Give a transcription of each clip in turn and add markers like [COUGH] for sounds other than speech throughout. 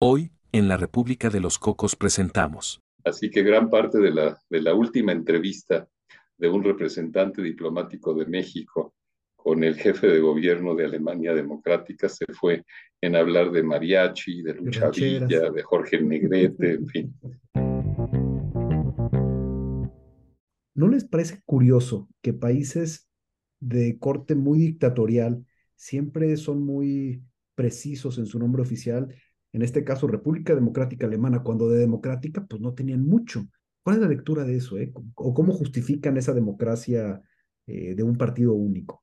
Hoy, en la República de los Cocos presentamos. Así que gran parte de la, de la última entrevista de un representante diplomático de México con el jefe de gobierno de Alemania Democrática se fue en hablar de mariachi, de Lucha Villa, de Jorge Negrete, en fin. ¿No les parece curioso que países de corte muy dictatorial siempre son muy precisos en su nombre oficial en este caso República Democrática Alemana, cuando de democrática, pues no tenían mucho. ¿Cuál es la lectura de eso? Eh? ¿O cómo justifican esa democracia eh, de un partido único?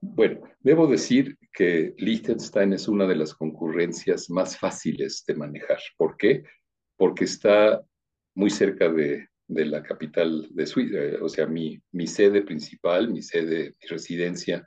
Bueno, debo decir que Liechtenstein es una de las concurrencias más fáciles de manejar. ¿Por qué? Porque está muy cerca de, de la capital de Suiza, o sea, mi, mi sede principal, mi sede, mi residencia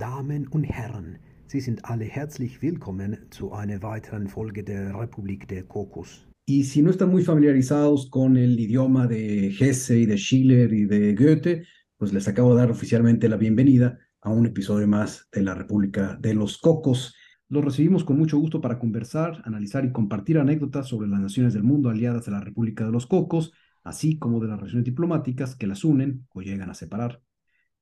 Damen und Herren, Sie sind alle herzlich willkommen zu einer weiteren Folge der Republik de Cocos. Y si no están muy familiarizados con el idioma de Hesse y de Schiller y de Goethe, pues les acabo de dar oficialmente la bienvenida a un episodio más de la República de los Cocos. Los recibimos con mucho gusto para conversar, analizar y compartir anécdotas sobre las naciones del mundo aliadas a la República de los Cocos, así como de las relaciones diplomáticas que las unen o llegan a separar.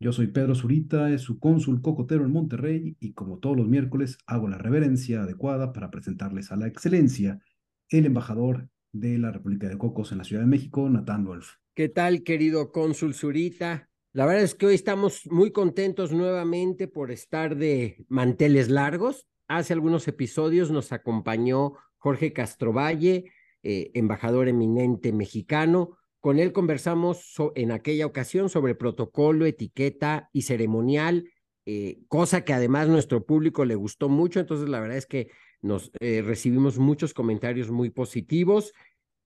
Yo soy Pedro Zurita, es su cónsul cocotero en Monterrey y como todos los miércoles hago la reverencia adecuada para presentarles a la excelencia el embajador de la República de Cocos en la Ciudad de México, Natán Wolf. ¿Qué tal, querido cónsul Zurita? La verdad es que hoy estamos muy contentos nuevamente por estar de manteles largos. Hace algunos episodios nos acompañó Jorge Castrovalle, eh, embajador eminente mexicano, con él conversamos en aquella ocasión sobre protocolo, etiqueta y ceremonial, eh, cosa que además nuestro público le gustó mucho. Entonces, la verdad es que nos eh, recibimos muchos comentarios muy positivos.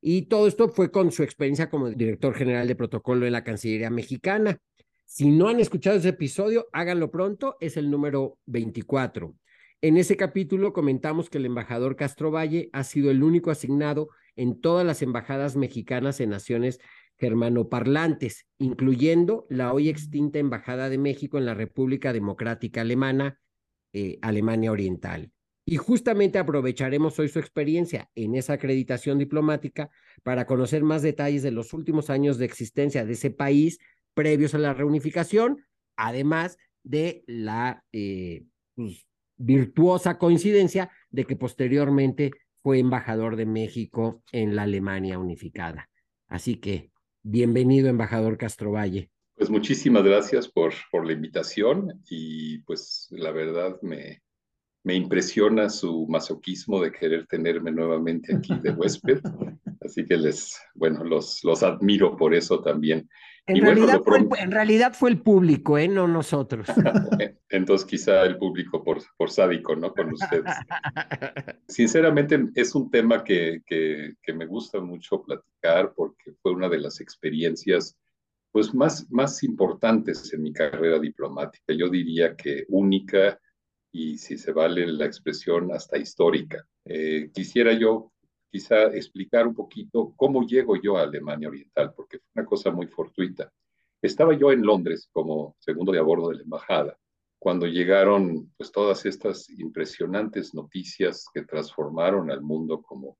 Y todo esto fue con su experiencia como director general de protocolo en la Cancillería mexicana. Si no han escuchado ese episodio, háganlo pronto, es el número 24. En ese capítulo comentamos que el embajador Castro Valle ha sido el único asignado en todas las embajadas mexicanas en naciones germanoparlantes, incluyendo la hoy extinta Embajada de México en la República Democrática Alemana, eh, Alemania Oriental. Y justamente aprovecharemos hoy su experiencia en esa acreditación diplomática para conocer más detalles de los últimos años de existencia de ese país previos a la reunificación, además de la eh, pues, virtuosa coincidencia de que posteriormente fue embajador de México en la Alemania unificada. Así que, bienvenido, embajador Castrovalle. Pues muchísimas gracias por, por la invitación y pues la verdad me, me impresiona su masoquismo de querer tenerme nuevamente aquí de huésped. [LAUGHS] Así que les, bueno, los, los admiro por eso también. En, realidad, fue el, en realidad fue el público, ¿eh? no nosotros. [LAUGHS] Entonces quizá el público por, por sádico, ¿no? Con ustedes. [LAUGHS] Sinceramente es un tema que, que, que, me gusta mucho platicar porque fue una de las experiencias pues más, más importantes en mi carrera diplomática. Yo diría que única y si se vale la expresión hasta histórica. Eh, quisiera yo quizá explicar un poquito cómo llego yo a Alemania Oriental, porque fue una cosa muy fortuita. Estaba yo en Londres como segundo de a bordo de la embajada, cuando llegaron pues todas estas impresionantes noticias que transformaron al mundo como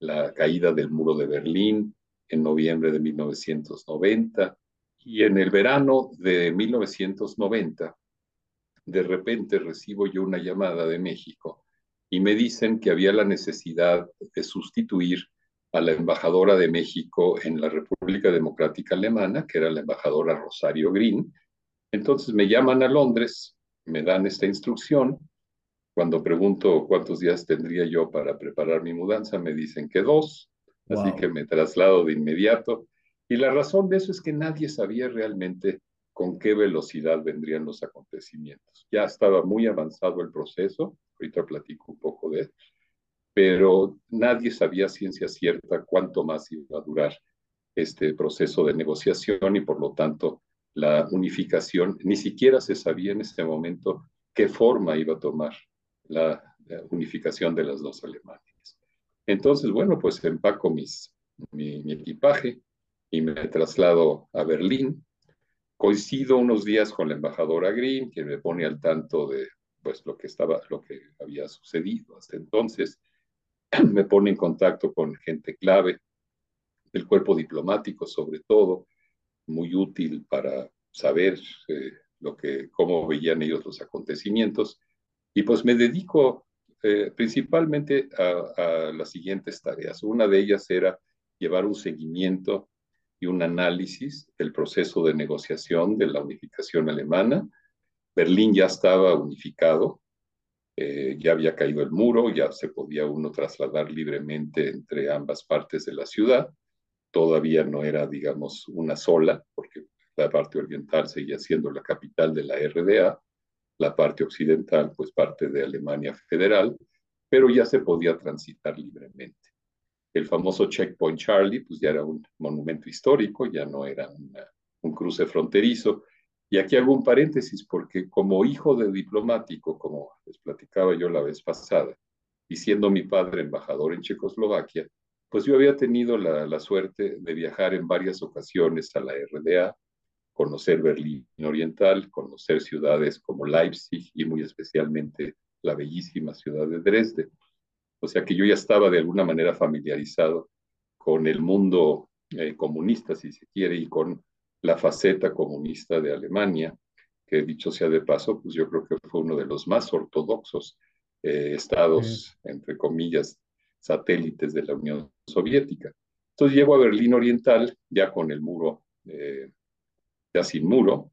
la caída del muro de Berlín en noviembre de 1990 y en el verano de 1990 de repente recibo yo una llamada de México y me dicen que había la necesidad de sustituir a la embajadora de México en la República Democrática Alemana, que era la embajadora Rosario Green. Entonces me llaman a Londres, me dan esta instrucción. Cuando pregunto cuántos días tendría yo para preparar mi mudanza, me dicen que dos, así que me traslado de inmediato. Y la razón de eso es que nadie sabía realmente con qué velocidad vendrían los acontecimientos. Ya estaba muy avanzado el proceso, ahorita platico un poco de él, pero nadie sabía ciencia cierta cuánto más iba a durar este proceso de negociación y por lo tanto la unificación, ni siquiera se sabía en ese momento qué forma iba a tomar la, unificación de las dos Alemanias. Entonces, bueno, pues empaco mis, mi, mi equipaje y me traslado a Berlín. Coincido unos días con la embajadora Green, que me pone al tanto de pues lo que estaba, lo que había sucedido hasta entonces. [CLEARS THROAT] Me pone en contacto con gente clave del cuerpo diplomático, sobre todo, muy útil para saber eh, lo que, cómo veían ellos los acontecimientos. Y pues me dedico eh, principalmente a, a, las siguientes tareas. Una de ellas era llevar un seguimiento y un análisis del proceso de negociación de la unificación alemana. Berlín ya estaba unificado, eh, ya había caído el muro, ya se podía uno trasladar libremente entre ambas partes de la ciudad. Todavía no era, digamos, una sola, porque la parte oriental seguía siendo la capital de la RDA, la parte occidental, pues parte de Alemania Federal, pero ya se podía transitar libremente. El famoso Checkpoint Charlie, pues ya era un monumento histórico, ya no era un cruce fronterizo. Y aquí hago un paréntesis porque como hijo de diplomático, como les platicaba yo la vez pasada, y siendo mi padre embajador en Checoslovaquia, pues yo había tenido la, la suerte de viajar en varias ocasiones a la RDA, conocer Berlín Oriental, conocer ciudades como Leipzig y muy especialmente la bellísima ciudad de Dresde. O sea que yo ya estaba de alguna manera familiarizado con el mundo eh, comunista, si se quiere, y con la faceta comunista de Alemania, que dicho sea de paso, pues yo creo que fue uno de los más ortodoxos eh, estados, entre comillas, satélites de la Unión Soviética. Entonces llego a Berlín Oriental, ya con el muro, eh, ya sin muro,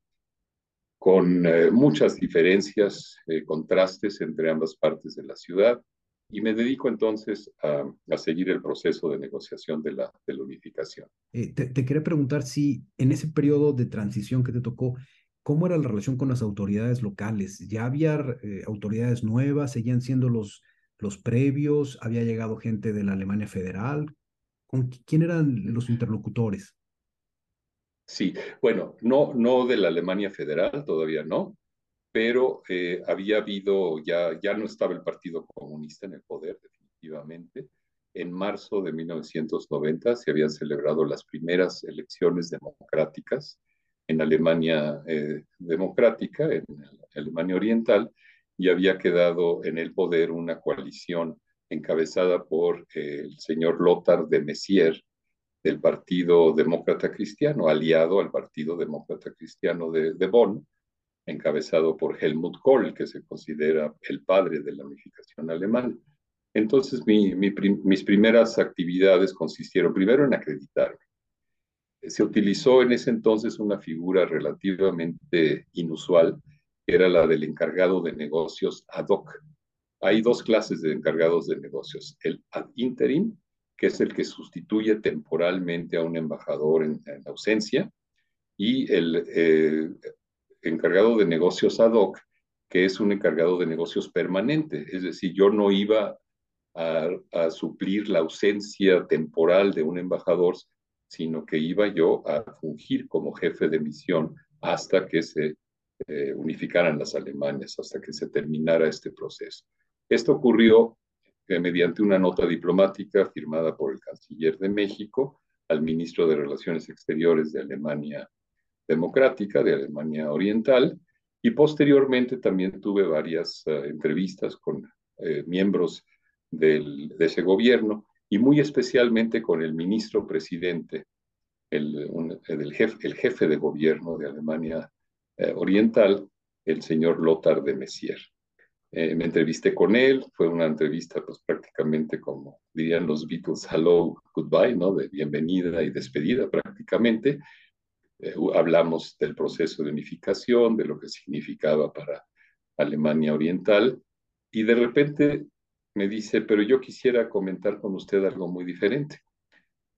con eh, muchas diferencias, contrastes entre ambas partes de la ciudad, y me dedico entonces a, a, seguir el proceso de negociación de la, de la unificación. Eh, te, te, quería preguntar si en ese periodo de transición que te tocó, ¿cómo era la relación con las autoridades locales? ¿Ya había eh, autoridades nuevas? ¿Seguían siendo los, los previos? ¿Había llegado gente de la Alemania Federal? ¿Con quién eran los interlocutores? Sí, bueno, no, no de la Alemania Federal, todavía no, pero eh, había habido, ya, ya no estaba el Partido Comunista en el poder, definitivamente. En marzo de 1990 se habían celebrado las primeras elecciones democráticas en Alemania eh, democrática, en Alemania Oriental, y había quedado en el poder una coalición encabezada por eh, el señor Lothar de Messier, del Partido Demócrata Cristiano, aliado al Partido Demócrata Cristiano de, de Bonn, encabezado por Helmut Kohl, que se considera el padre de la unificación alemana. Entonces, mi, mi, mis primeras actividades consistieron primero en acreditarme. Se utilizó en ese entonces una figura relativamente inusual, que era la del encargado de negocios ad hoc. Hay dos clases de encargados de negocios, el ad interim, que es el que sustituye temporalmente a un embajador en, en ausencia, y el eh, encargado de negocios ad hoc, que es un encargado de negocios permanente. Es decir, yo no iba a, suplir la ausencia temporal de un embajador, sino que iba yo a fungir como jefe de misión hasta que se eh, unificaran las Alemanias, hasta que se terminara este proceso. Esto ocurrió eh, mediante una nota diplomática firmada por el canciller de México al ministro de Relaciones Exteriores de Alemania Democrática de Alemania Oriental y posteriormente también tuve varias uh, entrevistas con eh, miembros de ese gobierno y muy especialmente con el ministro presidente, el, el, jefe, el jefe, de gobierno de Alemania eh, Oriental, el señor Lothar de Messier. Eh, me entrevisté con él, fue una entrevista pues prácticamente como dirían los Beatles, hello, goodbye, ¿no? De bienvenida y despedida prácticamente. Eh, hablamos del proceso de unificación, de lo que significaba para Alemania Oriental, y de repente me dice, pero yo quisiera comentar con usted algo muy diferente.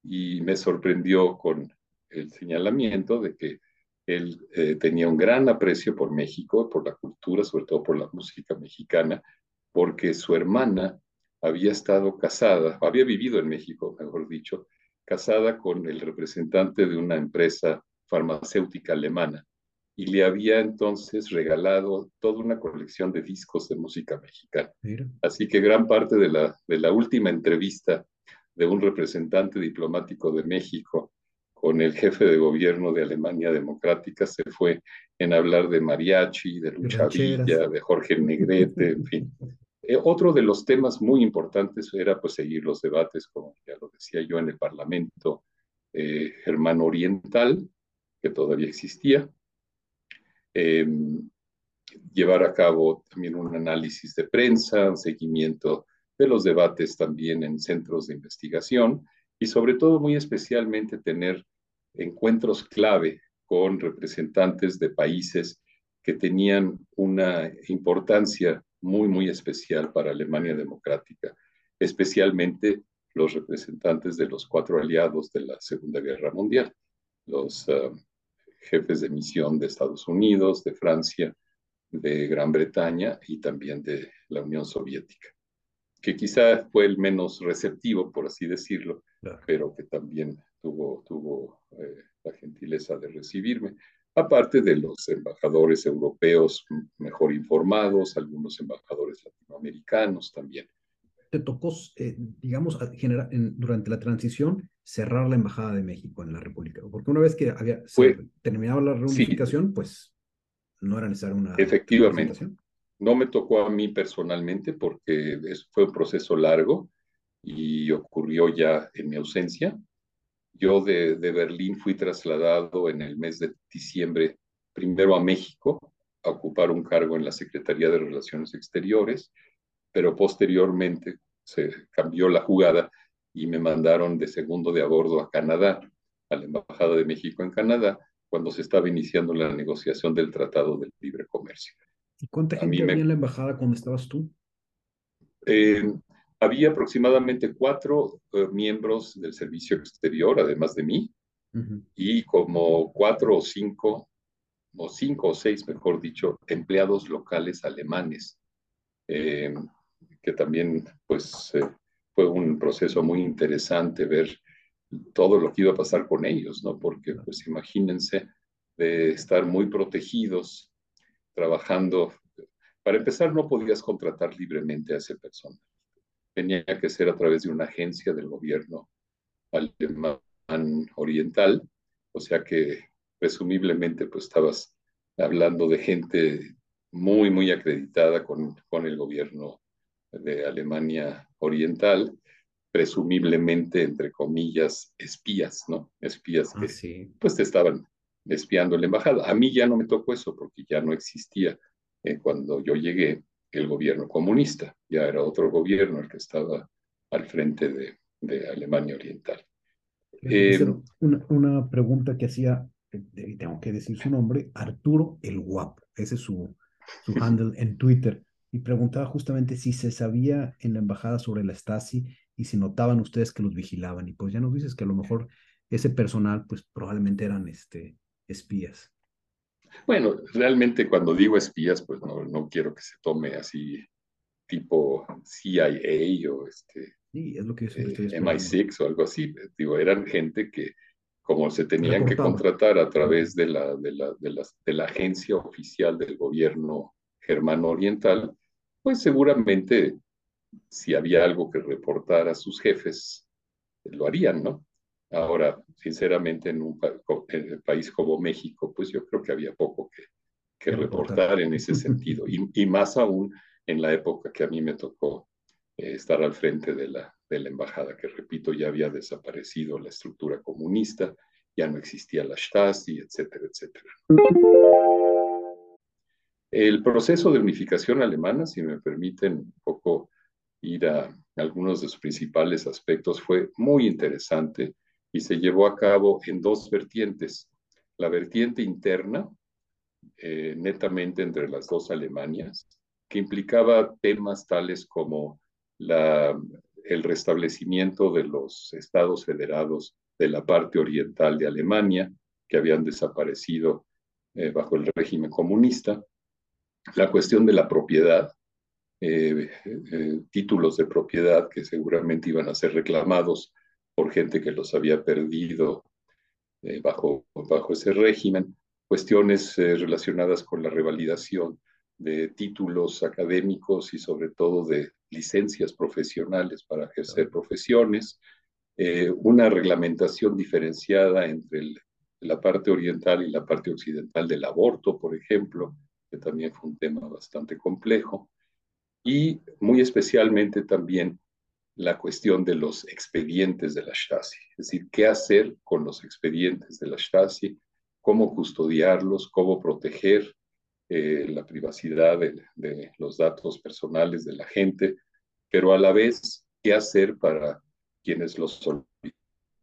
Y me sorprendió con el señalamiento de que Él eh, tenía un gran aprecio por México, por la cultura, sobre todo por la música mexicana, porque su hermana había estado casada, había vivido en México, mejor dicho, casada con el representante de una empresa farmacéutica alemana y le había entonces regalado toda una colección de discos de música mexicana. Así que gran parte de la, de la última entrevista de un representante diplomático de México con el jefe de gobierno de Alemania Democrática se fue en hablar de mariachi, de Lucha Villa, de Jorge Negrete, en fin. Eh, otro de los temas muy importantes era pues, seguir los debates, como ya lo decía yo, en el Parlamento eh, Germano Oriental, que todavía existía, em, llevar a cabo también un análisis de prensa, un seguimiento de los debates también en centros de investigación y sobre todo muy especialmente tener encuentros clave con representantes de países que tenían una importancia muy, muy especial para Alemania Democrática, especialmente los representantes de los cuatro aliados de la Segunda Guerra Mundial, los uh, jefes de misión de Estados Unidos, de Francia, de Gran Bretaña y también de la Unión Soviética, que quizá fue el menos receptivo, por así decirlo, pero que también tuvo, tuvo eh, la gentileza de recibirme aparte de los embajadores europeos mejor informados, algunos embajadores latinoamericanos también. ¿Te tocó, eh, digamos, generar, durante la transición cerrar la Embajada de México en la República? Porque una vez que había terminado la reunificación, pues no era necesaria una... Efectivamente. No me tocó a mí personalmente porque fue un proceso largo y ocurrió ya en mi ausencia. Yo de, Berlín fui trasladado en el mes de diciembre primero a México a ocupar un cargo en la Secretaría de Relaciones Exteriores, pero posteriormente se cambió la jugada y me mandaron de segundo de a bordo a Canadá, a la Embajada de México en Canadá, cuando se estaba iniciando la negociación del Tratado del Libre Comercio. ¿Y cuánta gente había en la embajada cuando estabas tú? Eh, había aproximadamente cuatro eh, miembros del servicio exterior, además de mí, y como cuatro o cinco, o cinco o seis, mejor dicho, empleados locales alemanes, eh, que también, pues, fue un proceso muy interesante ver todo lo que iba a pasar con ellos, ¿no? Porque, pues, imagínense de estar muy protegidos, trabajando. Para empezar, no podías contratar libremente a ese personal tenía que ser a través de una agencia del gobierno alemán oriental, o sea que presumiblemente pues estabas hablando de gente muy, muy acreditada con, con el gobierno de Alemania Oriental, presumiblemente, entre comillas, espías, ¿no? Espías que ah, pues te estaban espiando en la embajada. A mí ya no me tocó eso porque ya no existía eh, cuando yo llegué el gobierno comunista, ya era otro gobierno el que estaba al frente de, de Alemania Oriental. Eh, una, una, pregunta que hacía, y tengo que decir su nombre, Arturo el Guapo, ese es su, su [LAUGHS] handle en Twitter, y preguntaba justamente si se sabía en la embajada sobre la Stasi y si notaban ustedes que los vigilaban, y pues ya nos dices que a lo mejor ese personal pues probablemente eran este, espías. Bueno, realmente cuando digo espías, pues no, no quiero que se tome así tipo CIA o este, sí, es lo que eh, MI6 o algo así. Digo, eran gente que como se tenían que contratar a través de la, de, la, de, la, de la agencia oficial del gobierno germano oriental, pues seguramente si había algo que reportar a sus jefes, lo harían, ¿no? Ahora, sinceramente, en un país como México, pues yo creo que había poco que, que reportar en ese [LAUGHS] sentido, y, más aún en la época que a mí me tocó eh, estar al frente de la, de la embajada, que repito, ya había desaparecido la estructura comunista, ya no existía la Stasi, etcétera, etcétera. El proceso de unificación alemana, si me permiten un poco ir a algunos de sus principales aspectos, fue muy interesante y se llevó a cabo en dos vertientes. La vertiente interna, eh, netamente entre las dos Alemanias, que implicaba temas tales como el restablecimiento de los estados federados de la parte oriental de Alemania, que habían desaparecido bajo el régimen comunista, la cuestión de la propiedad, títulos de propiedad que seguramente iban a ser reclamados por gente que los había perdido bajo, bajo ese régimen, cuestiones relacionadas con la revalidación de títulos académicos y sobre todo de licencias profesionales para ejercer profesiones, eh, una reglamentación diferenciada entre la parte oriental y la parte occidental del aborto, por ejemplo, que también fue un tema bastante complejo, y muy especialmente también la cuestión de los expedientes de la Stasi, es decir, qué hacer con los expedientes de la Stasi, cómo custodiarlos, cómo proteger eh, la privacidad de, los datos personales de la gente, pero a la vez qué hacer para quienes los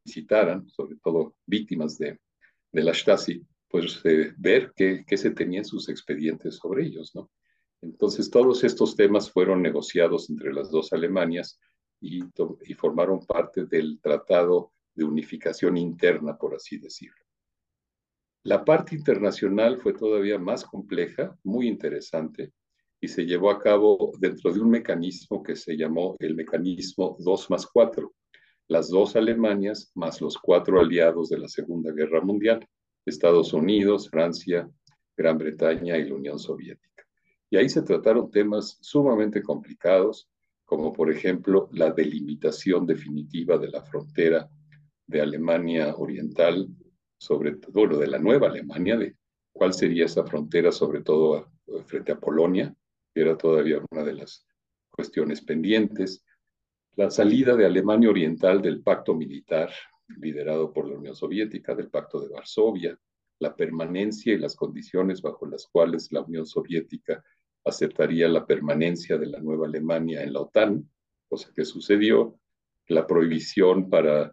solicitaran, sobre todo víctimas de, de la Stasi, pues ver qué, qué, se tenían sus expedientes sobre ellos, ¿no? Entonces todos estos temas fueron negociados entre las dos Alemanias y, y formaron parte del Tratado de Unificación Interna, por así decirlo. La parte internacional fue todavía más compleja, muy interesante, y se llevó a cabo dentro de un mecanismo que se llamó el mecanismo 2 más 4, las dos Alemanias más los cuatro aliados de la Segunda Guerra Mundial, Estados Unidos, Francia, Gran Bretaña y la Unión Soviética. Y ahí se trataron temas sumamente complicados, como por ejemplo la delimitación definitiva de la frontera de Alemania Oriental sobre todo de la nueva Alemania, de cuál sería esa frontera, sobre todo frente a Polonia, que era todavía una de las cuestiones pendientes, la salida de Alemania Oriental del pacto militar liderado por la Unión Soviética, del pacto de Varsovia, la permanencia y las condiciones bajo las cuales la Unión Soviética aceptaría la permanencia de la nueva Alemania en la OTAN, cosa que sucedió, la prohibición para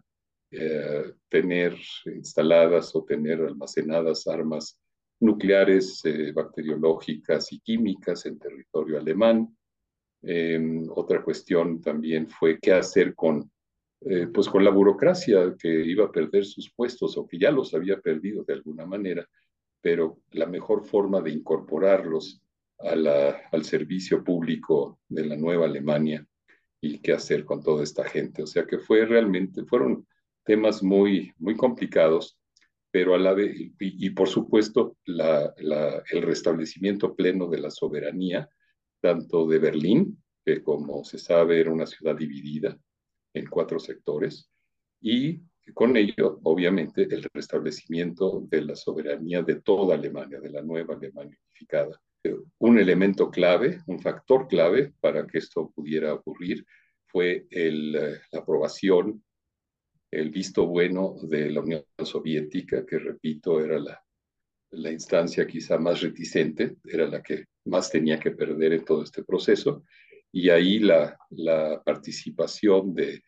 eh, tener instaladas o tener almacenadas armas nucleares, eh, bacteriológicas y químicas en territorio alemán. Em, otra cuestión también fue qué hacer con, eh, pues con la burocracia que iba a perder sus puestos o que ya los había perdido de alguna manera, pero la mejor forma de incorporarlos a al servicio público de la nueva Alemania y qué hacer con toda esta gente. O sea que fue realmente, fueron temas muy, muy complicados, pero a la vez, y, por supuesto, el restablecimiento pleno de la soberanía, tanto de Berlín, que como se sabe era una ciudad dividida en cuatro sectores, y con ello, obviamente, el restablecimiento de la soberanía de toda Alemania, de la nueva Alemania unificada. Un elemento clave, un factor clave para que esto pudiera ocurrir fue el, la aprobación el visto bueno de la Unión Soviética, que repito, era la, la instancia quizá más reticente, era la que más tenía que perder en todo este proceso, y ahí la, la participación de,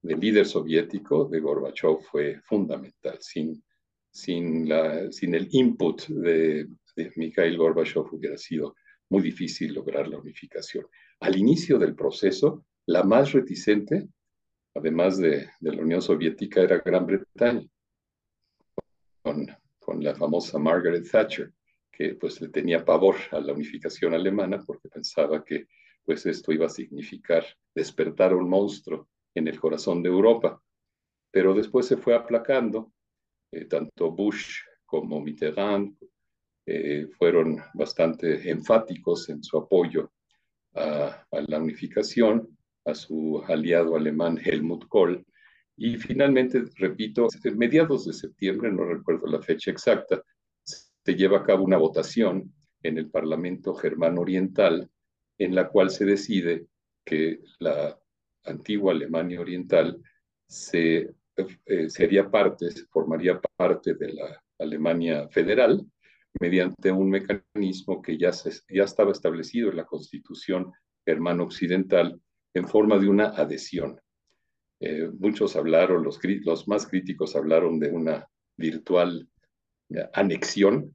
del líder soviético, de Gorbachev, fue fundamental. Sin, sin, la, sin el input de, de Mikhail Gorbachev hubiera sido muy difícil lograr la unificación. Al inicio del proceso, la más reticente además de, la Unión Soviética, era Gran Bretaña, con, con, la famosa Margaret Thatcher, que pues le tenía pavor a la unificación alemana porque pensaba que pues esto iba a significar despertar un monstruo en el corazón de Europa. Pero después se fue aplacando, eh, tanto Bush como Mitterrand eh, fueron bastante enfáticos en su apoyo a, a la unificación a su aliado alemán Helmut Kohl. Y finalmente, repito, en mediados de septiembre, no recuerdo la fecha exacta, se lleva a cabo una votación en el Parlamento Germano Oriental en la cual se decide que la antigua Alemania Oriental se, eh, sería parte, formaría parte de la Alemania federal mediante un mecanismo que ya, ya estaba establecido en la Constitución Germano Occidental en forma de una adhesión. Eh, muchos hablaron, los, los, más críticos hablaron de una virtual eh, anexión,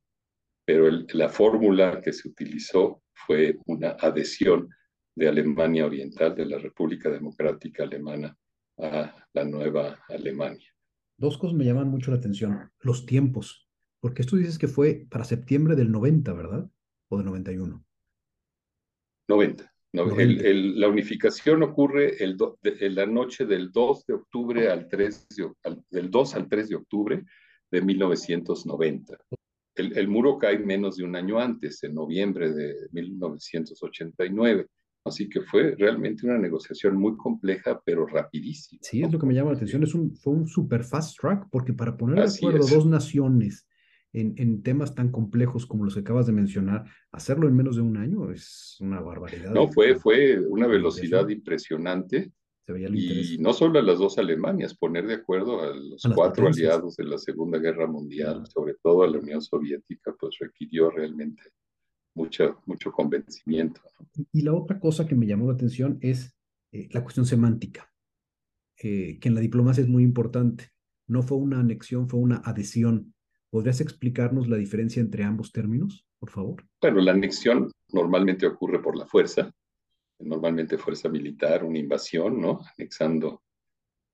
pero la fórmula que se utilizó fue una adhesión de Alemania Oriental, de la República Democrática Alemana, a la nueva Alemania. Dos cosas me llaman mucho la atención. Los tiempos. Porque esto dices que fue para septiembre del 90, ¿verdad? ¿O del 91? 90. la unificación ocurre el en la noche del 2 de octubre al 3 del 2 al 3 de octubre de 1990. El, el, muro cae menos de un año antes, en noviembre de 1989. Así que fue realmente una negociación muy compleja, pero rapidísima. Sí, es lo que me llama la atención. Es un, fue un super fast track, porque para poner de acuerdo dos naciones en, en, temas tan complejos como los que acabas de mencionar, hacerlo en menos de un año es una barbaridad. No, fue, fue una velocidad impresionante. Y no solo a las dos Alemanias, poner de acuerdo a los cuatro aliados de la Segunda Guerra Mundial, sobre todo a la Unión Soviética, pues requirió realmente mucho, mucho convencimiento. Y la otra cosa que me llamó la atención es eh, la cuestión semántica, eh, que en la diplomacia es muy importante. No fue una anexión, fue una adhesión. ¿Podrías explicarnos la diferencia entre ambos términos, por favor? Bueno, la anexión normalmente ocurre por la fuerza, normalmente fuerza militar, una invasión, ¿no? Anexando.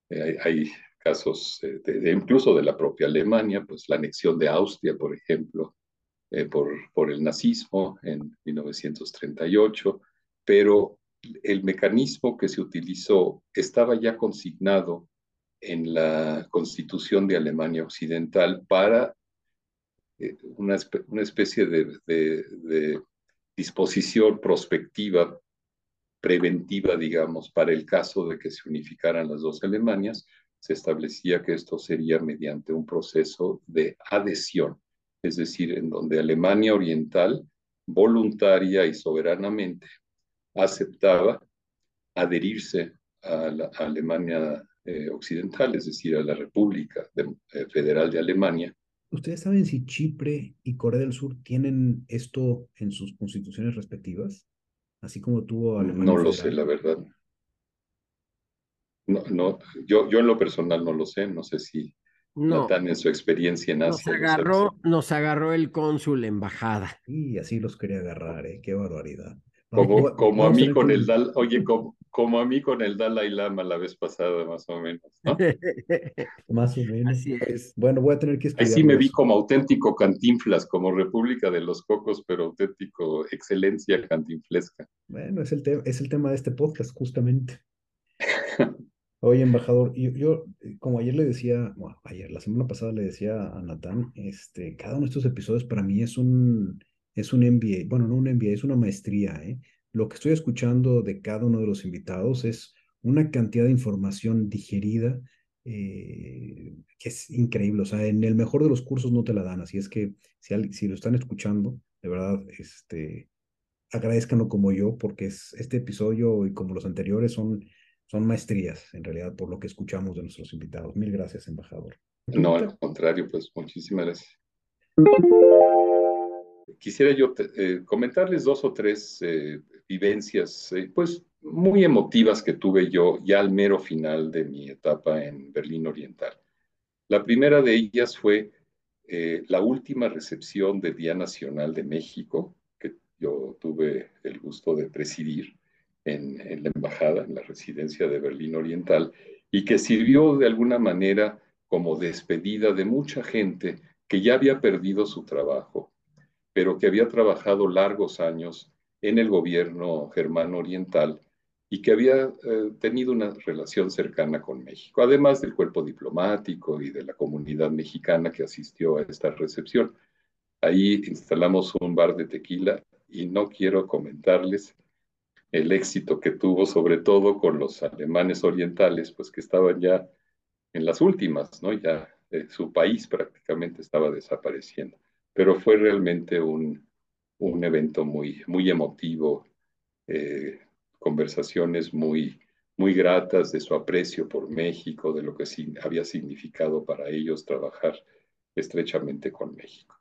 Eh, hay, casos de, incluso de la propia Alemania, pues la anexión de Austria, por ejemplo, eh, por, por el nazismo en 1938, pero el mecanismo que se utilizó estaba ya consignado en la constitución de Alemania Occidental para eh, una, una, especie de, de, disposición prospectiva, preventiva, digamos, para el caso de que se unificaran las dos Alemanias, se establecía que esto sería mediante un proceso de adhesión es decir, en donde Alemania Oriental voluntaria y soberanamente aceptaba adherirse a la Alemania eh, Occidental, es decir, a la República eh, Federal de Alemania. ¿Ustedes saben si Chipre y Corea del Sur tienen esto en sus constituciones respectivas? Así como tuvo Alemania. No lo sé, la verdad. No, no, yo, yo en lo personal no lo sé, no sé si no. en su experiencia en Asia. Nos agarró, nos agarró el cónsul embajada. Y así los quería agarrar, ¿eh? Qué barbaridad. Como, como a mí con el Dalai, oye, como, como, a mí con el Dalai Lama la vez pasada, más o menos, ¿no? [LAUGHS] más o menos. Así es. Bueno, voy a tener que Ahí sí me vi como auténtico cantinflas, como República de los Cocos, pero auténtico excelencia cantinflesca. Bueno, es el, es el tema de este podcast, justamente. [LAUGHS] Oye, embajador, yo, yo, como ayer le decía, bueno, ayer, la semana pasada le decía a Natán, este, cada uno de estos episodios para mí es un, es un MBA, bueno, no un MBA, es una maestría, ¿eh? Lo que estoy escuchando de cada uno de los invitados es una cantidad de información digerida eh, que es increíble, o sea, en el mejor de los cursos no te la dan, así es que si, si lo están escuchando, de verdad, este, agradezcanlo como yo, porque es, este episodio y como los anteriores son son maestrías, en realidad, por lo que escuchamos de nuestros invitados. Mil gracias, embajador. No, al contrario, pues muchísimas gracias. Quisiera yo eh, comentarles dos o tres eh, vivencias, eh, pues muy emotivas que tuve yo ya al mero final de mi etapa en Berlín Oriental. La primera de ellas fue la última recepción del Día Nacional de México, que yo tuve el gusto de presidir en, la embajada, en la residencia de Berlín Oriental, y que sirvió de alguna manera como despedida de mucha gente que ya había perdido su trabajo, pero que había trabajado largos años en el gobierno germano oriental y que había eh, tenido una relación cercana con México, además del cuerpo diplomático y de la comunidad mexicana que asistió a esta recepción. Ahí instalamos un bar de tequila y no quiero comentarles el éxito que tuvo, sobre todo con los alemanes orientales, pues que estaban ya en las últimas, ¿no? Ya eh, su país prácticamente estaba desapareciendo. Pero fue realmente un, un evento muy, muy emotivo, eh, conversaciones muy, muy gratas de su aprecio por México, de lo que había significado para ellos trabajar estrechamente con México.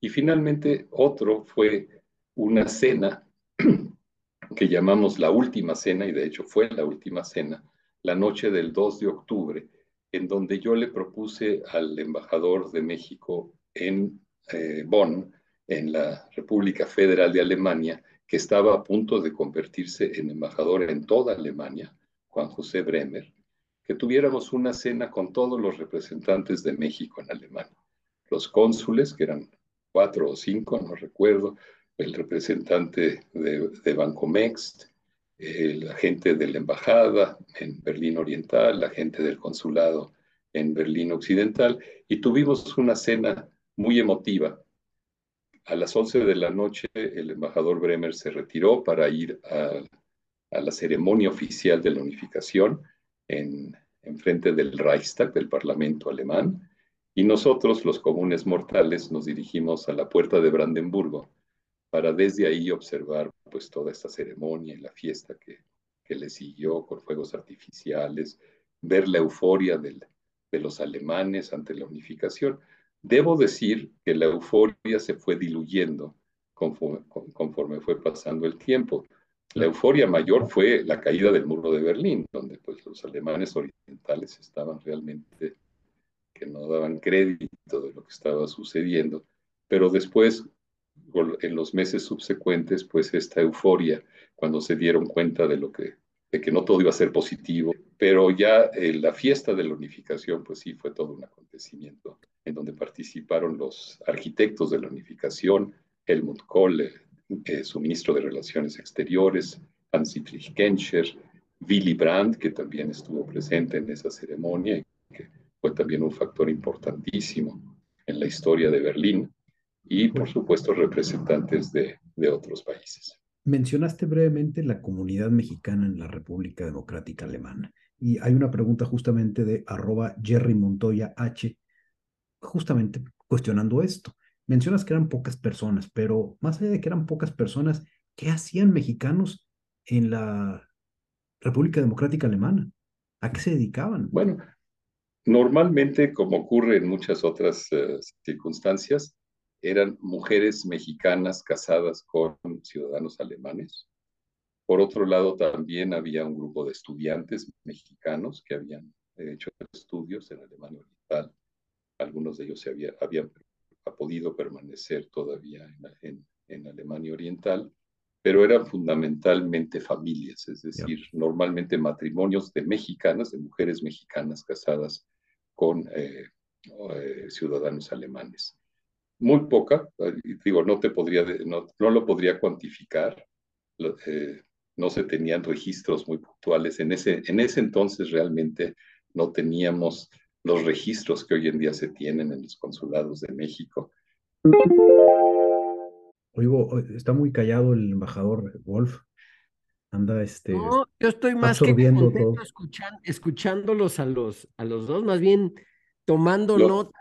Y finalmente otro fue una cena [CLEARS THROAT] que llamamos la última cena, y de hecho fue la última cena, la noche del 2 de octubre, en donde yo le propuse al embajador de México en eh, Bonn, en la República Federal de Alemania, que estaba a punto de convertirse en embajador en toda Alemania, Juan José Bremer, que tuviéramos una cena con todos los representantes de México en Alemania. los cónsules, que eran cuatro o cinco, no recuerdo, el representante de, de Bancomext, la gente de la embajada en Berlín Oriental, la gente del consulado en Berlín Occidental, y tuvimos una cena muy emotiva. A las 11 de la noche el embajador Bremer se retiró para ir a, la ceremonia oficial de la unificación en, en frente del Reichstag, del Parlamento alemán, y nosotros, los comunes mortales, nos dirigimos a la puerta de Brandenburgo para desde ahí observar pues toda esta ceremonia y la fiesta que, que le siguió con fuegos artificiales, ver la euforia de los alemanes ante la unificación. Debo decir que la euforia se fue diluyendo conforme, fue pasando el tiempo. La euforia mayor fue la caída del muro de Berlín, donde pues los alemanes orientales estaban realmente que no daban crédito de lo que estaba sucediendo, pero después en los meses subsecuentes, pues esta euforia, cuando se dieron cuenta de lo que, de que no todo iba a ser positivo, pero ya eh, la fiesta de la unificación, pues sí fue todo un acontecimiento en donde participaron los arquitectos de la unificación, Helmut Kohl, eh, su ministro de Relaciones Exteriores, Hans-Dietrich Genscher, Willy Brandt, que también estuvo presente en esa ceremonia y que fue también un factor importantísimo en la historia de Berlín y por supuesto representantes de, de otros países. Mencionaste brevemente la comunidad mexicana en la República Democrática Alemana y hay una pregunta justamente de arroba Jerry Montoya H, justamente cuestionando esto. Mencionas que eran pocas personas, pero más allá de que eran pocas personas, ¿qué hacían mexicanos en la República Democrática Alemana? ¿A qué se dedicaban? Bueno, normalmente, como ocurre en muchas otras uh, circunstancias, eran mujeres mexicanas casadas con ciudadanos alemanes. Por otro lado, también había un grupo de estudiantes mexicanos que habían hecho estudios en Alemania Oriental. Algunos de ellos se había, habían podido permanecer todavía en, en, Alemania Oriental, pero eran fundamentalmente familias, es decir, normalmente matrimonios de mexicanas, de mujeres mexicanas casadas con eh, eh, ciudadanos alemanes muy poca, digo, no te podría, no, no lo podría cuantificar, eh, no se tenían registros muy puntuales. En ese, en ese entonces realmente no teníamos los registros que hoy en día se tienen en los consulados de México. Oigo, está muy callado el embajador Wolf. Anda, este. No, yo estoy más que contento escuchando, escuchándolos a los, a los dos, más bien tomando nota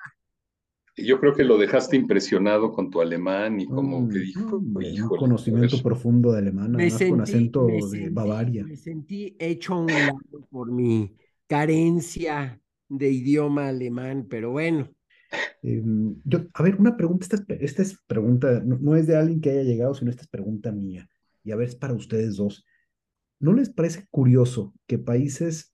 yo creo que lo dejaste impresionado con tu alemán y como que dijo, un conocimiento profundo de alemán, con acento de Bavaria. Me sentí hecho un lado por mi carencia de idioma alemán, pero bueno. Em, yo, a ver, una pregunta, esta, esta es pregunta, no, es de alguien que haya llegado, sino esta es pregunta mía, y a ver, es para ustedes dos. ¿No les parece curioso que países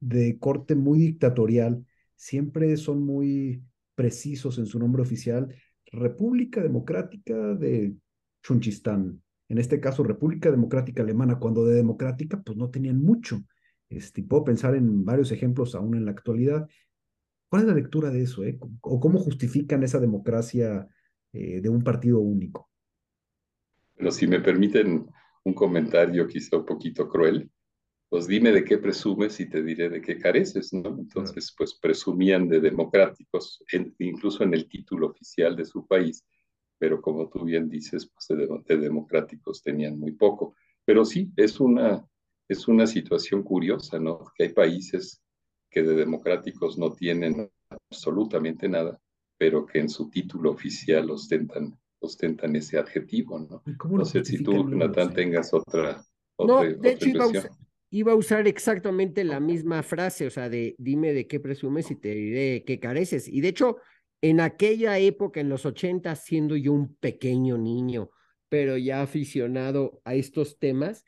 de corte muy dictatorial siempre son muy precisos en su nombre oficial, República Democrática de Chunchistán, en este caso República Democrática Alemana, cuando de democrática pues no tenían mucho. Este, puedo pensar en varios ejemplos aún en la actualidad. ¿Cuál es la lectura de eso? Eh? ¿O cómo justifican esa democracia eh, de un partido único? Pero si me permiten un comentario quizá un poquito cruel, pues dime de qué presumes y te diré de qué careces, ¿no? Entonces, pues presumían de democráticos, incluso en el título oficial de su país, pero como tú bien dices, pues de, democráticos tenían muy poco. Pero sí, es una, es una situación curiosa, ¿no? Que hay países que de democráticos no tienen absolutamente nada, pero que en su título oficial ostentan, ostentan ese adjetivo, ¿no? No sé si tú, Natán, tengas otra, no, de hecho, iba a usar exactamente la misma frase, o sea, de dime de qué presumes y te diré qué careces. Y de hecho, en aquella época, en los 80, siendo yo un pequeño niño, pero ya aficionado a estos temas,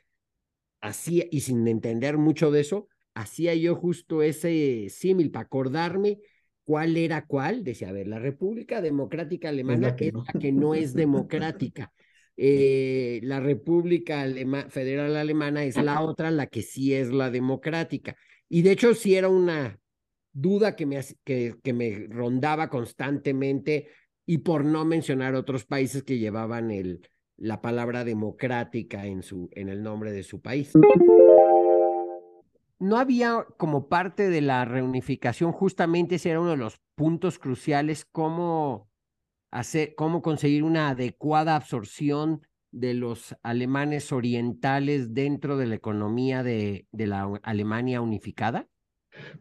hacía, y sin entender mucho de eso, hacía yo justo ese símil para acordarme cuál era cuál. Decía, a ver, la República Democrática Alemana es la que no es [LAUGHS] democrática. Eh, la República Federal Alemana es la otra, la que sí es la democrática. Y de hecho, sí era una duda que me, que, que me rondaba constantemente y por no mencionar otros países que llevaban el, la palabra democrática en, su, en el nombre de su país. No había como parte de la reunificación, justamente ese era uno de los puntos cruciales, cómo, hacer, cómo conseguir una adecuada absorción de los alemanes orientales dentro de la economía de, de la Alemania unificada?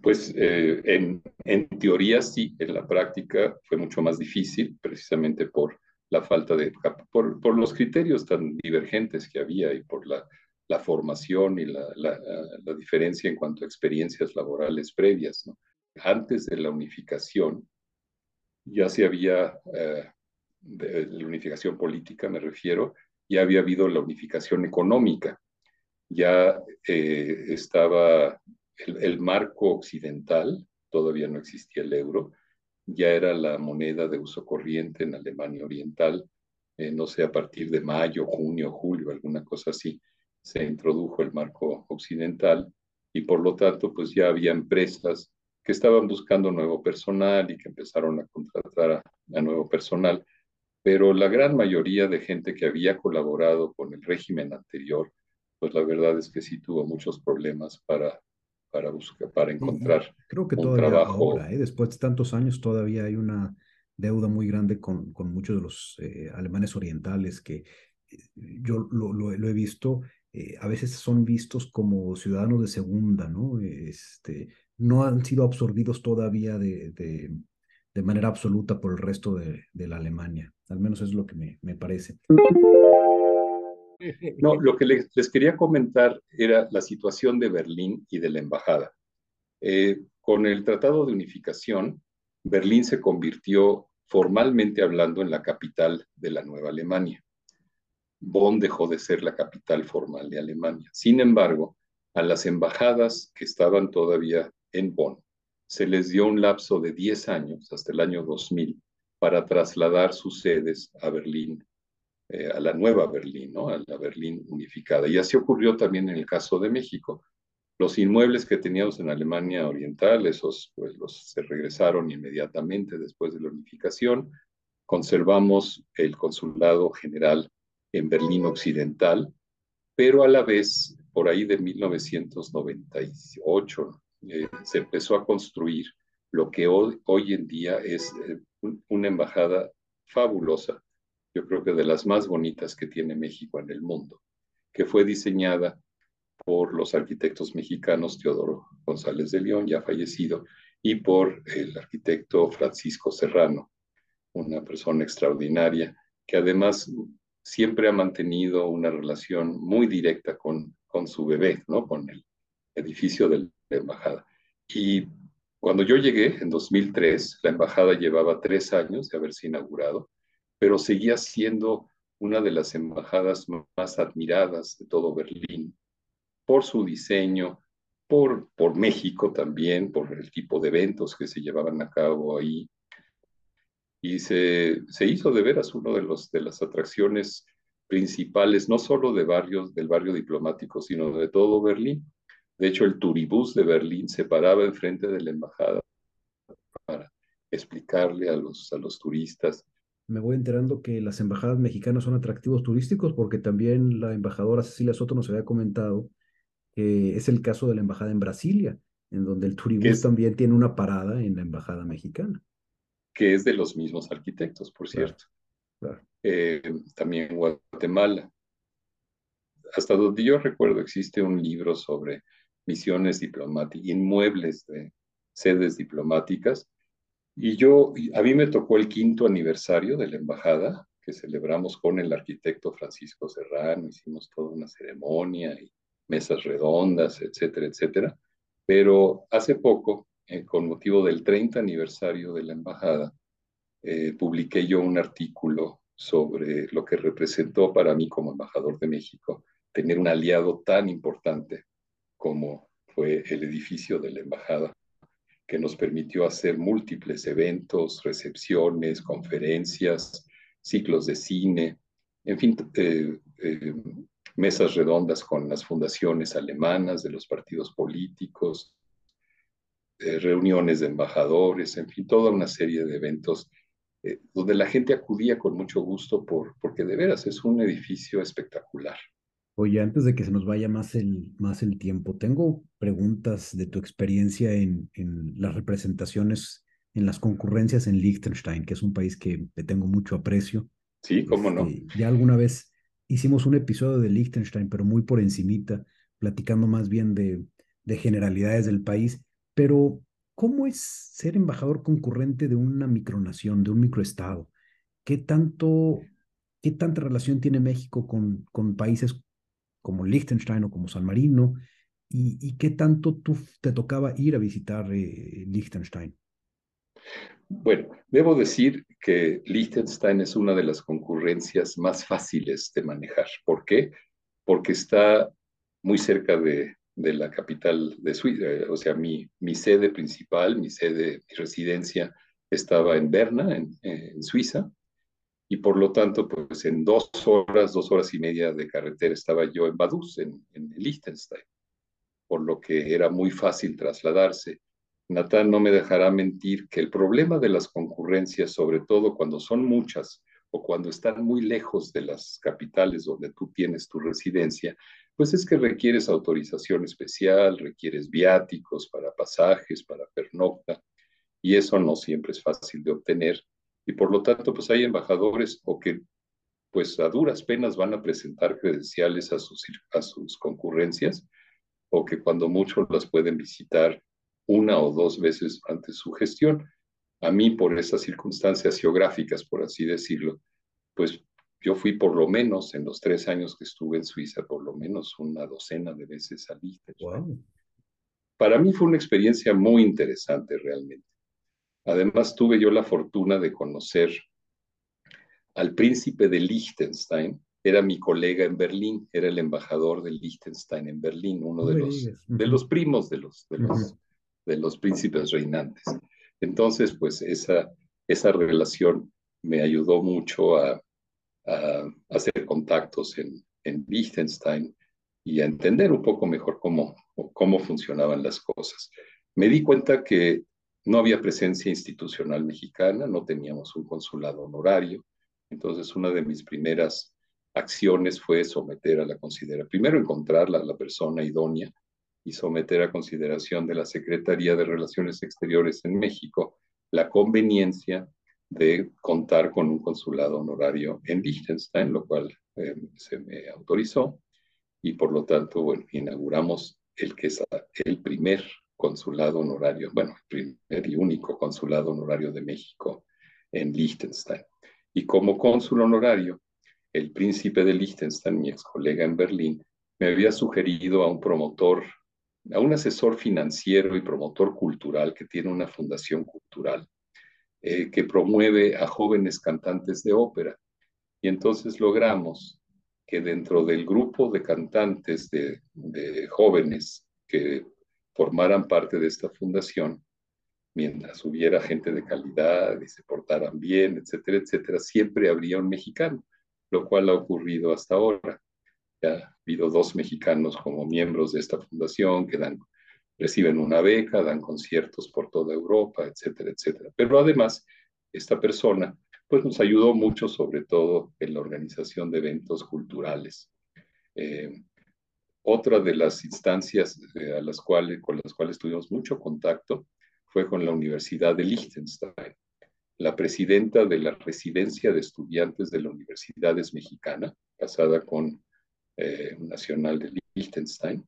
Pues eh, en, en, teoría sí, en la práctica fue mucho más difícil, precisamente por la falta de, por, por los criterios tan divergentes que había y por la, la formación y la, la, la, diferencia en cuanto a experiencias laborales previas. ¿no? Antes de la unificación, ya se había, eh, de la unificación política me refiero, ya había habido la unificación económica, ya eh, estaba el, marco occidental, todavía no existía el euro, ya era la moneda de uso corriente en Alemania Oriental, eh, no sé, a partir de mayo, junio, julio, alguna cosa así, se introdujo el marco occidental y por lo tanto pues ya había empresas que estaban buscando nuevo personal y que empezaron a contratar a, a nuevo personal pero la gran mayoría de gente que había colaborado con el régimen anterior, pues la verdad es que sí tuvo muchos problemas para, para buscar, para encontrar Creo que un todavía trabajo. Ahora, ¿eh? después de tantos años todavía hay una deuda muy grande con, con muchos de los eh, alemanes orientales que eh, yo lo, lo, lo he visto, a veces son vistos como ciudadanos de segunda, ¿no? Este, no han sido absorbidos todavía de, de, manera absoluta por el resto de, de, la Alemania. Al menos es lo que me, me parece. No, lo que les, les, quería comentar era la situación de Berlín y de la embajada. Eh, con el Tratado de Unificación, Berlín se convirtió formalmente hablando en la capital de la Nueva Alemania. Bonn dejó de ser la capital formal de Alemania. Sin embargo, a las embajadas que estaban todavía en Bonn se les dio un lapso de 10 años, hasta el año 2000, para trasladar sus sedes a Berlín, eh, a la nueva Berlín, ¿no? a la Berlín unificada. Y así ocurrió también en el caso de México. Los inmuebles que teníamos en Alemania Oriental, esos pues los se regresaron inmediatamente después de la unificación. Conservamos el consulado general en Berlín Occidental, pero a la vez, por ahí de 1998, eh, se empezó a construir lo que hoy, en día es eh, un, una embajada fabulosa, yo creo que de las más bonitas que tiene México en el mundo, que fue diseñada por los arquitectos mexicanos Teodoro González de León, ya fallecido, y por el arquitecto Francisco Serrano, una persona extraordinaria que además siempre ha mantenido una relación muy directa con, con su bebé, ¿no? con el edificio de la embajada. Y cuando yo llegué en 2003, la embajada llevaba tres años de haberse inaugurado, pero seguía siendo una de las embajadas más admiradas de todo Berlín por su diseño, por, por México también, por el tipo de eventos que se llevaban a cabo ahí. Y se, se hizo de veras uno de, los, de las atracciones principales, no solo de barrios, del barrio diplomático, sino de todo Berlín. De hecho, el turibús de Berlín se paraba enfrente de la embajada para explicarle a los, a los turistas. Me voy enterando que las embajadas mexicanas son atractivos turísticos porque también la embajadora Cecilia Soto nos había comentado que es el caso de la embajada en Brasilia, en donde el turibús también tiene una parada en la embajada mexicana. Que es de los mismos arquitectos, por cierto. Claro. Eh, también en Guatemala. Hasta donde yo recuerdo existe un libro sobre misiones diplomáticas, inmuebles de sedes diplomáticas. Y yo, a mí me tocó el quinto aniversario de la embajada, que celebramos con el arquitecto Francisco Serrano, hicimos toda una ceremonia y mesas redondas, etcétera, etcétera. Pero hace poco, eh, con motivo del 30 aniversario de la embajada, eh, publiqué yo un artículo sobre lo que representó para mí como embajador de México tener un aliado tan importante como fue el edificio de la embajada, que nos permitió hacer múltiples eventos, recepciones, conferencias, ciclos de cine, en fin, eh, eh, mesas redondas con las fundaciones alemanas de los partidos políticos. reuniones de embajadores, en fin, toda una serie de eventos eh, donde la gente acudía con mucho gusto por, porque de veras es un edificio espectacular. Oye, antes de que se nos vaya más el, más el tiempo, tengo preguntas de tu experiencia en, en las representaciones, en las concurrencias en Liechtenstein, que es un país que le tengo mucho aprecio. Sí, cómo no. Este, ya alguna vez hicimos un episodio de Liechtenstein, pero muy por encimita, platicando más bien de, de generalidades del país. Pero, ¿cómo es ser embajador concurrente de una micronación, de un microestado? ¿Qué tanto, qué tanta relación tiene México con, con países como Liechtenstein o como San Marino, y, qué tanto tú te tocaba ir a visitar eh, Liechtenstein. Bueno, debo decir que Liechtenstein es una de las concurrencias más fáciles de manejar. ¿Por qué? Porque está muy cerca de, la capital de Suiza, eh, o sea, mi, mi, sede principal, mi sede, mi residencia estaba en Berna, en Suiza, y por lo tanto, pues en dos horas, dos horas y media de carretera estaba yo en Vaduz, en, en Liechtenstein, por lo que era muy fácil trasladarse. Natán no me dejará mentir que el problema de las concurrencias, sobre todo cuando son muchas o cuando están muy lejos de las capitales donde tú tienes tu residencia, pues es que requieres autorización especial, requieres viáticos para pasajes, para pernocta, y eso no siempre es fácil de obtener y por lo tanto, pues hay embajadores o que pues a duras penas van a presentar credenciales a sus, a sus concurrencias o que cuando mucho las pueden visitar una o dos veces ante su gestión. A mí, por esas circunstancias geográficas, por así decirlo, pues yo fui por lo menos en los tres años que estuve en Suiza, por lo menos una docena de veces al wow. Para mí fue una experiencia muy interesante realmente. Además, tuve yo la fortuna de conocer al príncipe de Liechtenstein, era mi colega en Berlín, era el embajador de Liechtenstein en Berlín, uno de los, de los primos de los, de los, de los príncipes reinantes. Entonces, pues esa, esa relación me ayudó mucho a, a, hacer contactos en, en Liechtenstein y a entender un poco mejor cómo, cómo funcionaban las cosas. Me di cuenta que no había presencia institucional mexicana, no teníamos un consulado honorario. Entonces, una de mis primeras acciones fue someter a la consideración, primero encontrar la persona idónea y someter a consideración de la Secretaría de Relaciones Exteriores en México la conveniencia de contar con un consulado honorario en Liechtenstein, lo cual eh, se me autorizó y por lo tanto, bueno, inauguramos el que es el primer consulado honorario, bueno, primer y único consulado honorario de México en Liechtenstein. Y como cónsul honorario, el príncipe de Liechtenstein, mi ex colega en Berlín, me había sugerido a un promotor, a un asesor financiero y promotor cultural que tiene una fundación cultural eh, que promueve a jóvenes cantantes de ópera. Y entonces logramos que dentro del grupo de cantantes de jóvenes que formaran parte de esta fundación, mientras hubiera gente de calidad y se portaran bien, etcétera, etcétera, siempre habría un mexicano, lo cual ha ocurrido hasta ahora. Ya ha habido dos mexicanos como miembros de esta fundación que dan, reciben una beca, dan conciertos por toda Europa, etcétera, etcétera. Pero además, esta persona pues nos ayudó mucho, sobre todo en la organización de eventos culturales. Eh, otra de las instancias eh, a las cuales, con las cuales tuvimos mucho contacto fue con la Universidad de Liechtenstein. La presidenta de la residencia de estudiantes de la universidad es mexicana, casada con eh, un nacional de Liechtenstein,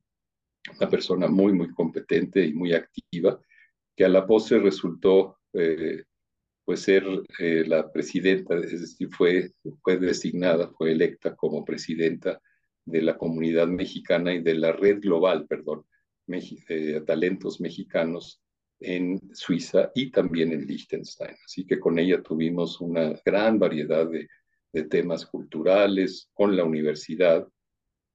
una persona muy, muy competente y muy activa, que a la pose resultó eh, pues ser la presidenta, es decir, fue, fue designada, fue electa como presidenta de la comunidad mexicana y de la red global, perdón, de talentos mexicanos en Suiza y también en Liechtenstein. Así que con ella tuvimos una gran variedad de, temas culturales con la universidad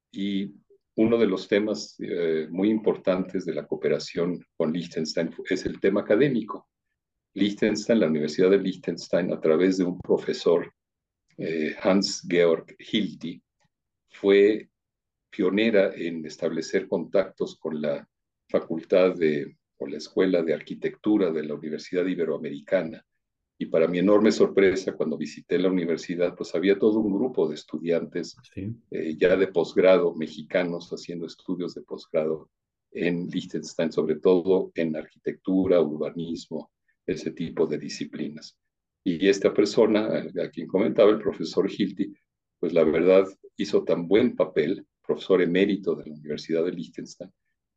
y uno de los temas eh, muy importantes de la cooperación con Liechtenstein es el tema académico. Liechtenstein, la Universidad de Liechtenstein, a través de un profesor, eh, Hans Georg Hilti, fue pionera en establecer contactos con la Facultad de, o la Escuela de Arquitectura de la Universidad Iberoamericana. Y para mi enorme sorpresa, cuando visité la universidad, pues había todo un grupo de estudiantes eh, ya de posgrado mexicanos haciendo estudios de posgrado en Liechtenstein, sobre todo en arquitectura, urbanismo, ese tipo de disciplinas. Y esta persona, a quien comentaba el profesor Hilti, pues la verdad hizo tan buen papel, profesor emérito de la Universidad de Liechtenstein,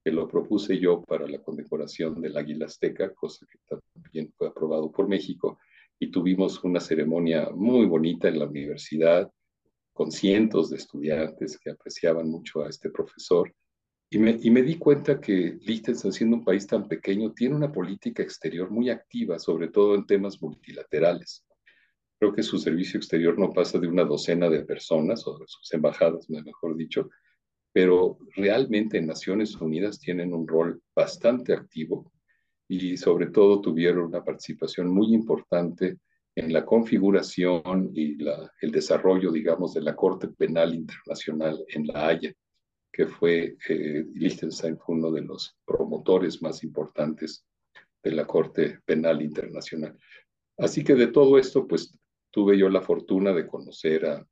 que lo propuse yo para la condecoración del Águila Azteca, cosa que también fue aprobado por México, y tuvimos una ceremonia muy bonita en la universidad, con cientos de estudiantes que apreciaban mucho a este profesor. Y me, y me di cuenta que Liechtenstein, siendo un país tan pequeño, tiene una política exterior muy activa, sobre todo en temas multilaterales. Creo que su servicio exterior no pasa de una docena de personas, o de sus embajadas, mejor dicho, pero realmente en Naciones Unidas tienen un rol bastante activo y sobre todo tuvieron una participación muy importante en la configuración y la, el desarrollo, digamos, de la Corte Penal Internacional en La Haya, que fue, eh, Liechtenstein fue uno de los promotores más importantes de la Corte Penal Internacional. Así que de todo esto, pues tuve yo la fortuna de conocer a,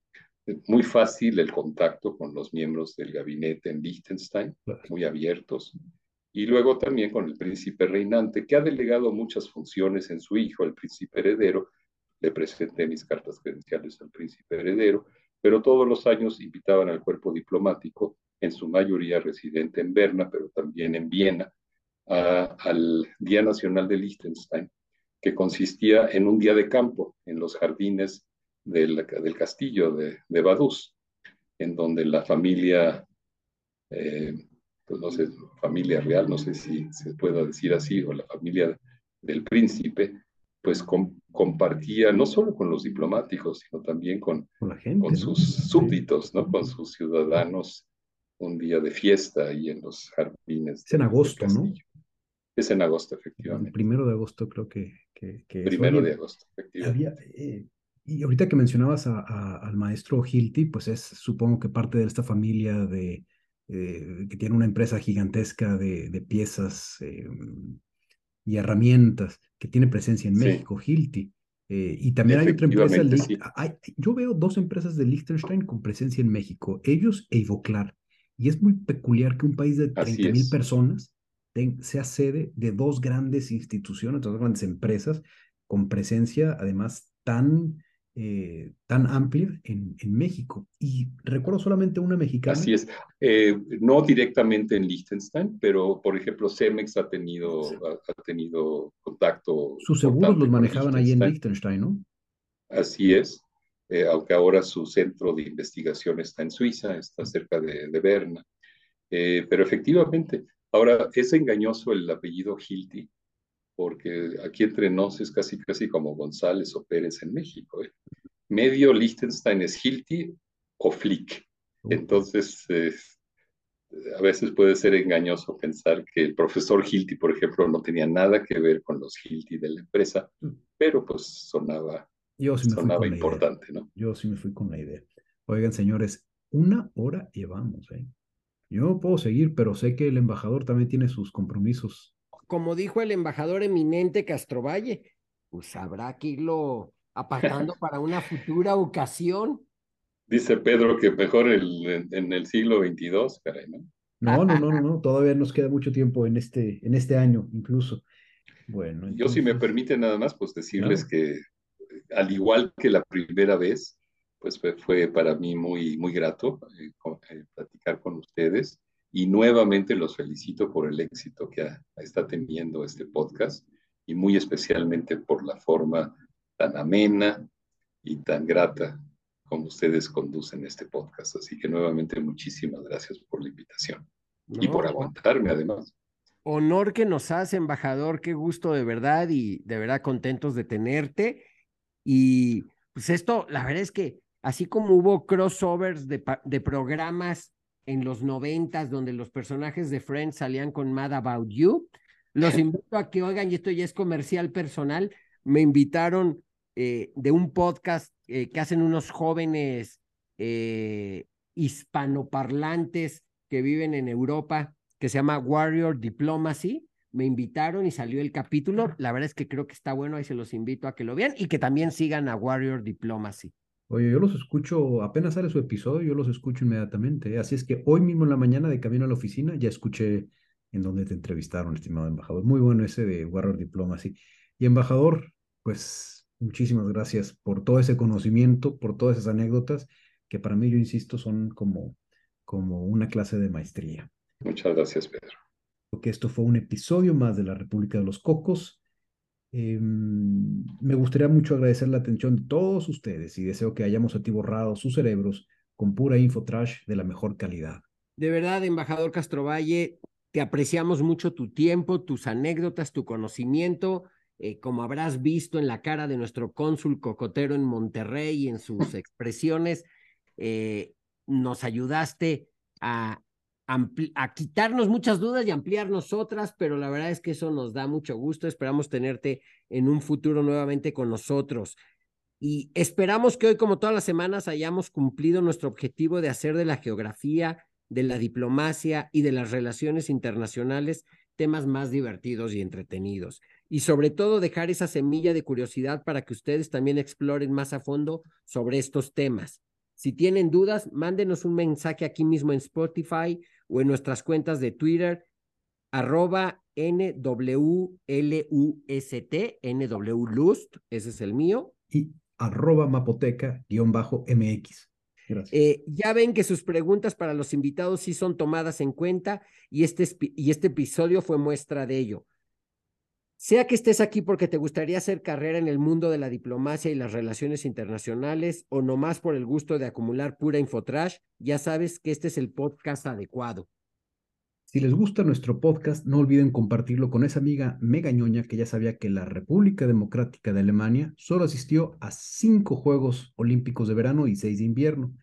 muy fácil el contacto con los miembros del gabinete en Liechtenstein, muy abiertos, y luego también con el príncipe reinante, que ha delegado muchas funciones en su hijo, el príncipe heredero. Le presenté mis cartas credenciales al príncipe heredero, pero todos los años invitaban al cuerpo diplomático, en su mayoría residente en Berna, pero también en Viena, al Día Nacional de Liechtenstein, que consistía en un día de campo en los jardines del, del castillo de, de, Badús, en donde la familia, eh, pues no sé, familia real, no sé si se pueda decir así, o la familia del príncipe, pues compartía no solo con los diplomáticos, sino también con, con, gente, con sus súbditos, ¿no? Con sus ciudadanos, un día de fiesta ahí en los jardines. Es en agosto, ¿no? Es en agosto, efectivamente. El primero de agosto creo que, Primero de agosto, efectivamente. Eh, y ahorita que mencionabas a, al maestro Hilti, pues es supongo que parte de esta familia de, eh, que tiene una empresa gigantesca de, de piezas eh, y herramientas que tiene presencia en México, Hilti. y también hay otra empresa, yo veo dos empresas de Liechtenstein con presencia en México, ellos e Ivoclar. Y es muy peculiar que un país de 30 mil personas sea sede de dos grandes instituciones, dos grandes empresas, con presencia además tan, eh, tan amplia en, en, México. Y recuerdo solamente una mexicana. Así es. Eh, no directamente en Liechtenstein, pero por ejemplo, Cemex ha tenido, ha, ha tenido contacto. Sus seguros los manejaban ahí en Liechtenstein, ¿no? Así es. Eh, aunque ahora su centro de investigación está en Suiza, está cerca de, de Berna. Eh, pero efectivamente, Ahora, es engañoso el apellido Hilti, porque aquí entre nos es casi, casi como González o Pérez en México. ¿eh? Medio Liechtenstein es Hilti o Flick. Entonces, a veces puede ser engañoso pensar que el profesor Hilti, por ejemplo, no tenía nada que ver con los Hilti de la empresa, mm. pero pues sonaba, Yo sí me sonaba importante, ¿no? Yo sí me fui con la idea. Oigan, señores, una hora llevamos, ¿eh? Yo puedo seguir, pero sé que el embajador también tiene sus compromisos. Como dijo el embajador eminente Castrovalle, pues habrá que irlo apartando [LAUGHS] para una futura ocasión. Dice Pedro que mejor el, en el siglo XXII, caray, ¿no? No, no, no, [LAUGHS] no, todavía nos queda mucho tiempo en este, en este año, incluso. Bueno. Yo, si me permite nada más, pues decirles que al igual que la primera vez, pues fue, para mí muy, muy grato eh, eh, platicar con ustedes y nuevamente los felicito por el éxito que está teniendo este podcast y muy especialmente por la forma tan amena y tan grata como ustedes conducen este podcast. Así que nuevamente muchísimas gracias por la invitación y por aguantarme además. Honor que nos hace, embajador, qué gusto de verdad y de verdad contentos de tenerte. Y pues esto, la verdad es que así como hubo crossovers de, de programas en los noventas donde los personajes de Friends salían con Mad About You, los [LAUGHS] invito a que oigan, y esto ya es comercial personal, me invitaron eh, de un podcast eh, que hacen unos jóvenes eh, hispanoparlantes que viven en Europa, que se llama Warrior Diplomacy, me invitaron y salió el capítulo. La verdad es que creo que está bueno, ahí se los invito a que lo vean y que también sigan a Warrior Diplomacy. Oye, yo los escucho, apenas sale su episodio, yo los escucho inmediatamente. ¿eh? Así es que hoy mismo en la mañana de camino a la oficina ya escuché en donde te entrevistaron, estimado embajador. Muy bueno ese de Warrior Diplomacy. Y embajador, pues muchísimas gracias por todo ese conocimiento, por todas esas anécdotas que para mí, yo insisto, son como, como una clase de maestría. Muchas gracias, Pedro. Que esto fue un episodio más de la República de los Cocos. Eh, me gustaría mucho agradecer la atención de todos ustedes y deseo que hayamos atiborrado sus cerebros con pura info trash de la mejor calidad. De verdad, embajador Castrovalle, te apreciamos mucho tu tiempo, tus anécdotas, tu conocimiento. Eh, como habrás visto en la cara de nuestro cónsul cocotero en Monterrey y en sus [LAUGHS] expresiones, eh, nos ayudaste a, a quitarnos muchas dudas y ampliarnos otras, pero la verdad es que eso nos da mucho gusto. Esperamos tenerte en un futuro nuevamente con nosotros. Y esperamos que hoy, como todas las semanas, hayamos cumplido nuestro objetivo de hacer de la geografía, de la diplomacia y de las relaciones internacionales temas más divertidos y entretenidos. Y sobre todo dejar esa semilla de curiosidad para que ustedes también exploren más a fondo sobre estos temas. Si tienen dudas, mándenos un mensaje aquí mismo en Spotify o en nuestras cuentas de Twitter, arroba NWLUST, NWLUST, ese es el mío. Y arroba mapoteca-mx. Eh, ya ven que sus preguntas para los invitados sí son tomadas en cuenta y este, y este episodio fue muestra de ello. Sea que estés aquí porque te gustaría hacer carrera en el mundo de la diplomacia y las relaciones internacionales o nomás por el gusto de acumular pura infotrash, ya sabes que este es el podcast adecuado. Si les gusta nuestro podcast, no olviden compartirlo con esa amiga mega ñoña que ya sabía que la República Democrática de Alemania solo asistió a cinco Juegos Olímpicos de verano y seis de invierno,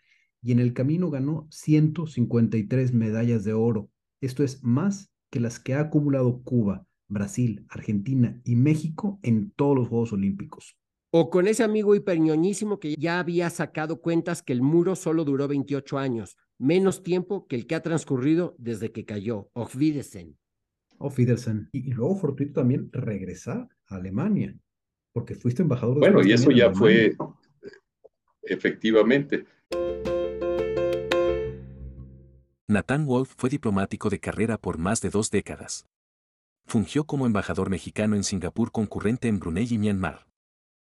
y en el camino ganó 153 medallas de oro. Esto es más que las que ha acumulado Cuba, Brasil, Argentina y México en todos los Juegos Olímpicos. O con ese amigo hiperñoñísimo que ya había sacado cuentas que el muro solo duró 28 años, menos tiempo que el que ha transcurrido desde que cayó. Auf Wiedersehen. Auf Wiedersehen. Y, luego fortuito también regresar a Alemania, porque fuiste embajador. De bueno, y eso ya fue efectivamente. Nathan Wolf fue diplomático de carrera por más de dos décadas. Fungió como embajador mexicano en Singapur concurrente en Brunei y Myanmar.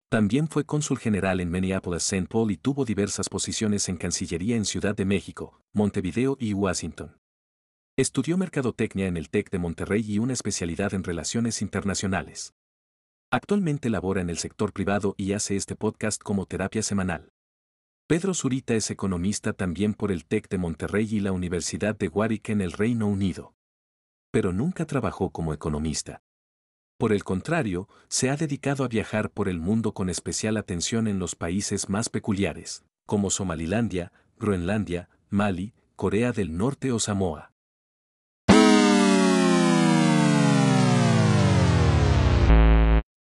También fue cónsul general en Minneapolis-St. Paul y tuvo diversas posiciones en Cancillería en Ciudad de México, Montevideo y Washington. Estudió mercadotecnia en el TEC de Monterrey y una especialidad en relaciones internacionales. Actualmente labora en el sector privado y hace este podcast como terapia semanal. Pedro Zurita es economista también por el TEC de Monterrey y la Universidad de Warwick en el Reino Unido. Pero nunca trabajó como economista. Por el contrario, se ha dedicado a viajar por el mundo con especial atención en los países más peculiares, como Somalilandia, Groenlandia, Mali, Corea del Norte o Samoa.